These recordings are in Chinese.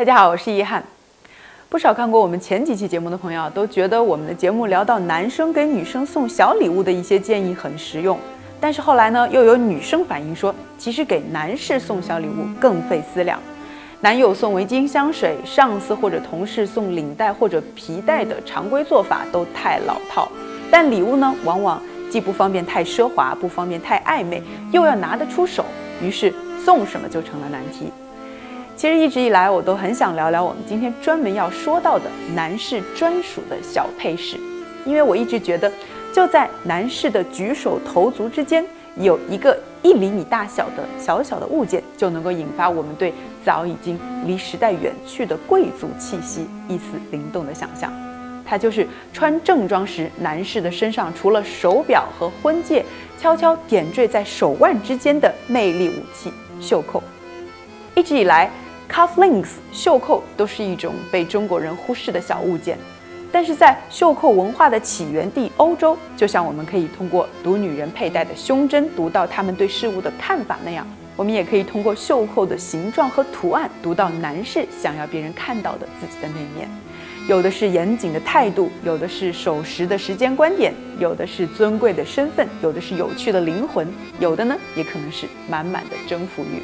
大家好，我是一翰。不少看过我们前几期节目的朋友都觉得我们的节目聊到男生给女生送小礼物的一些建议很实用，但是后来呢，又有女生反映说，其实给男士送小礼物更费思量。男友送围巾、香水，上司或者同事送领带或者皮带的常规做法都太老套，但礼物呢，往往既不方便太奢华，不方便太暧昧，又要拿得出手，于是送什么就成了难题。其实一直以来，我都很想聊聊我们今天专门要说到的男士专属的小配饰，因为我一直觉得，就在男士的举手投足之间，有一个一厘米大小的小小的物件，就能够引发我们对早已经离时代远去的贵族气息一丝灵动的想象。它就是穿正装时，男士的身上除了手表和婚戒，悄悄点缀在手腕之间的魅力武器——袖扣。一直以来。Cuff links 袖扣都是一种被中国人忽视的小物件，但是在袖扣文化的起源地欧洲，就像我们可以通过读女人佩戴的胸针读到她们对事物的看法那样，我们也可以通过袖扣的形状和图案读到男士想要别人看到的自己的那一面。有的是严谨的态度，有的是守时的时间观点，有的是尊贵的身份，有的是有趣的灵魂，有的呢也可能是满满的征服欲。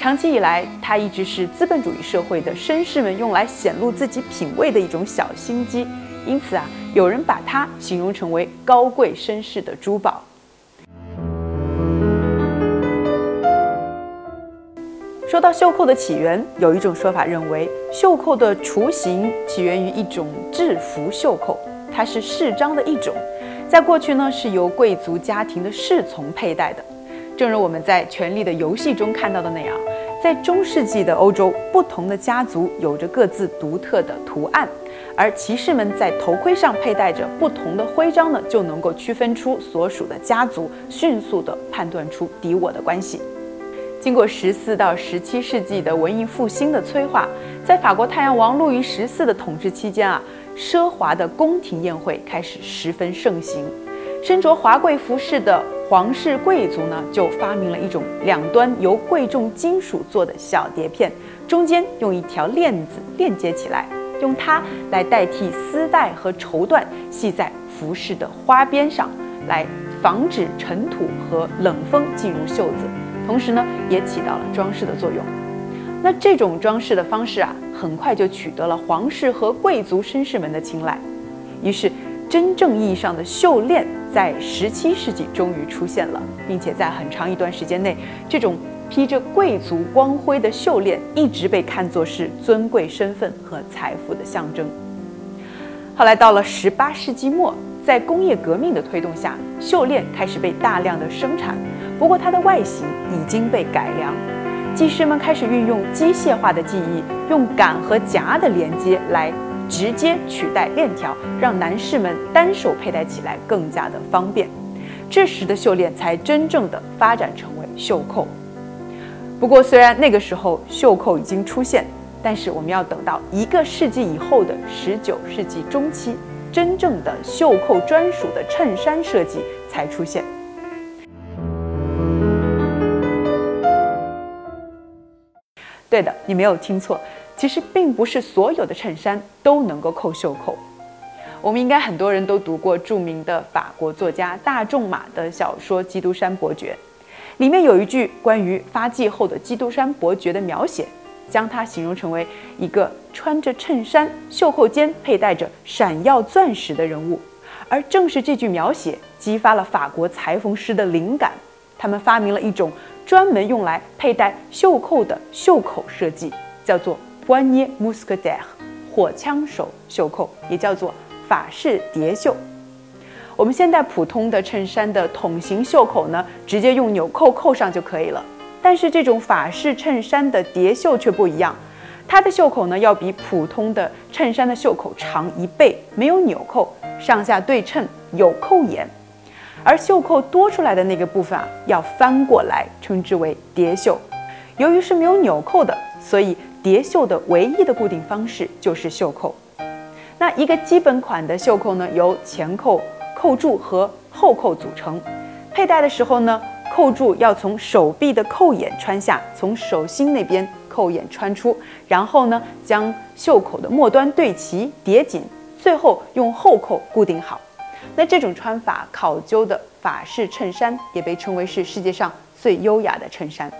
长期以来，它一直是资本主义社会的绅士们用来显露自己品味的一种小心机。因此啊，有人把它形容成为高贵绅士的珠宝。说到袖扣的起源，有一种说法认为，袖扣的雏形起源于一种制服袖扣，它是饰章的一种，在过去呢是由贵族家庭的侍从佩戴的。正如我们在《权力的游戏》中看到的那样，在中世纪的欧洲，不同的家族有着各自独特的图案，而骑士们在头盔上佩戴着不同的徽章呢，就能够区分出所属的家族，迅速地判断出敌我的关系。经过十四到十七世纪的文艺复兴的催化，在法国太阳王路易十四的统治期间啊，奢华的宫廷宴会开始十分盛行，身着华贵服饰的。皇室贵族呢，就发明了一种两端由贵重金属做的小碟片，中间用一条链子链接起来，用它来代替丝带和绸缎，系在服饰的花边上，来防止尘土和冷风进入袖子，同时呢，也起到了装饰的作用。那这种装饰的方式啊，很快就取得了皇室和贵族绅士们的青睐，于是。真正意义上的袖链在十七世纪终于出现了，并且在很长一段时间内，这种披着贵族光辉的袖链一直被看作是尊贵身份和财富的象征。后来到了十八世纪末，在工业革命的推动下，袖链开始被大量的生产，不过它的外形已经被改良，技师们开始运用机械化的技艺，用杆和夹的连接来。直接取代链条，让男士们单手佩戴起来更加的方便。这时的袖链才真正的发展成为袖扣。不过，虽然那个时候袖扣已经出现，但是我们要等到一个世纪以后的十九世纪中期，真正的袖扣专属的衬衫设计才出现。对的，你没有听错。其实并不是所有的衬衫都能够扣袖口。我们应该很多人都读过著名的法国作家大仲马的小说《基督山伯爵》，里面有一句关于发迹后的基督山伯爵的描写，将他形容成为一个穿着衬衫、袖扣间佩戴着闪耀钻石的人物。而正是这句描写激发了法国裁缝师的灵感，他们发明了一种专门用来佩戴袖扣的袖口设计，叫做。关捏 muscadet 火枪手袖扣也叫做法式蝶袖。我们现在普通的衬衫的筒形袖口呢，直接用纽扣扣上就可以了。但是这种法式衬衫的蝶袖却不一样，它的袖口呢要比普通的衬衫的袖口长一倍，没有纽扣，上下对称，有扣眼。而袖扣多出来的那个部分啊，要翻过来，称之为蝶袖。由于是没有纽扣的，所以。叠袖的唯一的固定方式就是袖扣。那一个基本款的袖扣呢，由前扣、扣柱和后扣组成。佩戴的时候呢，扣柱要从手臂的扣眼穿下，从手心那边扣眼穿出，然后呢，将袖口的末端对齐叠紧，最后用后扣固定好。那这种穿法考究的法式衬衫，也被称为是世界上最优雅的衬衫。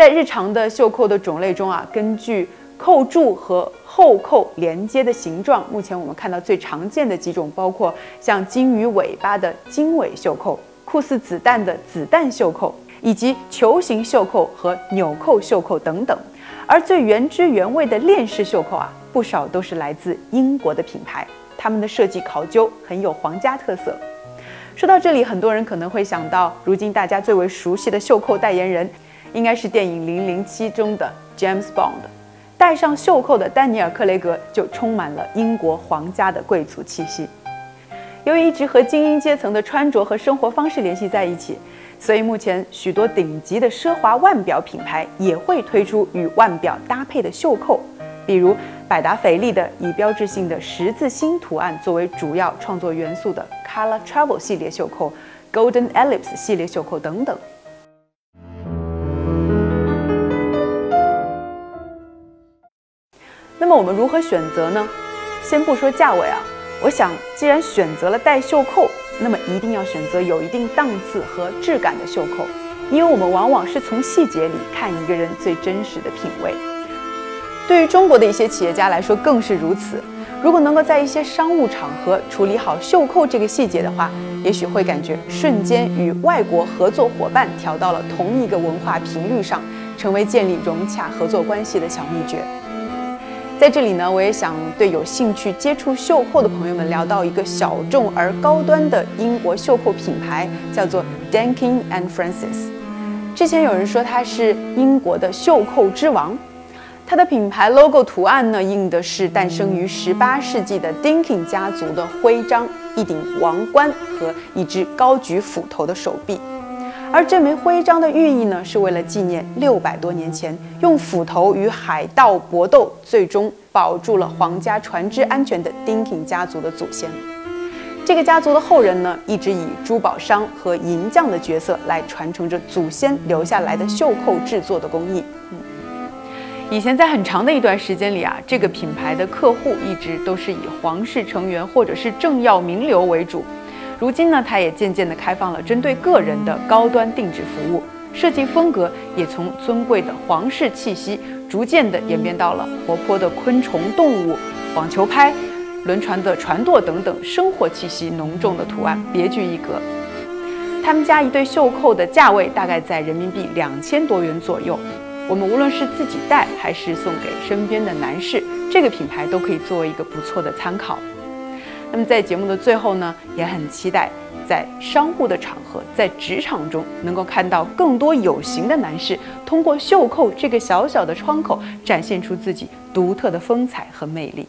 在日常的袖扣的种类中啊，根据扣柱和后扣连接的形状，目前我们看到最常见的几种，包括像鲸鱼尾巴的金尾袖扣、酷似子弹的子弹袖扣，以及球形袖扣和纽扣袖扣等等。而最原汁原味的链式袖扣啊，不少都是来自英国的品牌，他们的设计考究很有皇家特色。说到这里，很多人可能会想到，如今大家最为熟悉的袖扣代言人。应该是电影《零零七》中的 James Bond，戴上袖扣的丹尼尔·克雷格就充满了英国皇家的贵族气息。由于一直和精英阶层的穿着和生活方式联系在一起，所以目前许多顶级的奢华腕表品牌也会推出与腕表搭配的袖扣，比如百达翡丽的以标志性的十字星图案作为主要创作元素的 Color Travel 系列袖扣、Golden Ellipse 系列袖扣等等。那么我们如何选择呢？先不说价位啊，我想既然选择了带袖扣，那么一定要选择有一定档次和质感的袖扣，因为我们往往是从细节里看一个人最真实的品味。对于中国的一些企业家来说更是如此。如果能够在一些商务场合处理好袖扣这个细节的话，也许会感觉瞬间与外国合作伙伴调到了同一个文化频率上，成为建立融洽合作关系的小秘诀。在这里呢，我也想对有兴趣接触袖扣的朋友们聊到一个小众而高端的英国袖扣品牌，叫做 DANKING and Francis。之前有人说它是英国的袖扣之王，它的品牌 logo 图案呢印的是诞生于18世纪的 Dinking 家族的徽章，一顶王冠和一只高举斧头的手臂。而这枚徽章的寓意呢，是为了纪念六百多年前用斧头与海盗搏斗，最终保住了皇家船只安全的丁肯家族的祖先。这个家族的后人呢，一直以珠宝商和银匠的角色来传承着祖先留下来的袖扣制作的工艺。嗯，以前在很长的一段时间里啊，这个品牌的客户一直都是以皇室成员或者是政要名流为主。如今呢，它也渐渐地开放了针对个人的高端定制服务，设计风格也从尊贵的皇室气息，逐渐地演变到了活泼的昆虫、动物、网球拍、轮船的船舵等等生活气息浓重的图案，别具一格。他们家一对袖扣的价位大概在人民币两千多元左右，我们无论是自己戴还是送给身边的男士，这个品牌都可以作为一个不错的参考。那么在节目的最后呢，也很期待在商务的场合，在职场中能够看到更多有型的男士通过袖扣这个小小的窗口，展现出自己独特的风采和魅力。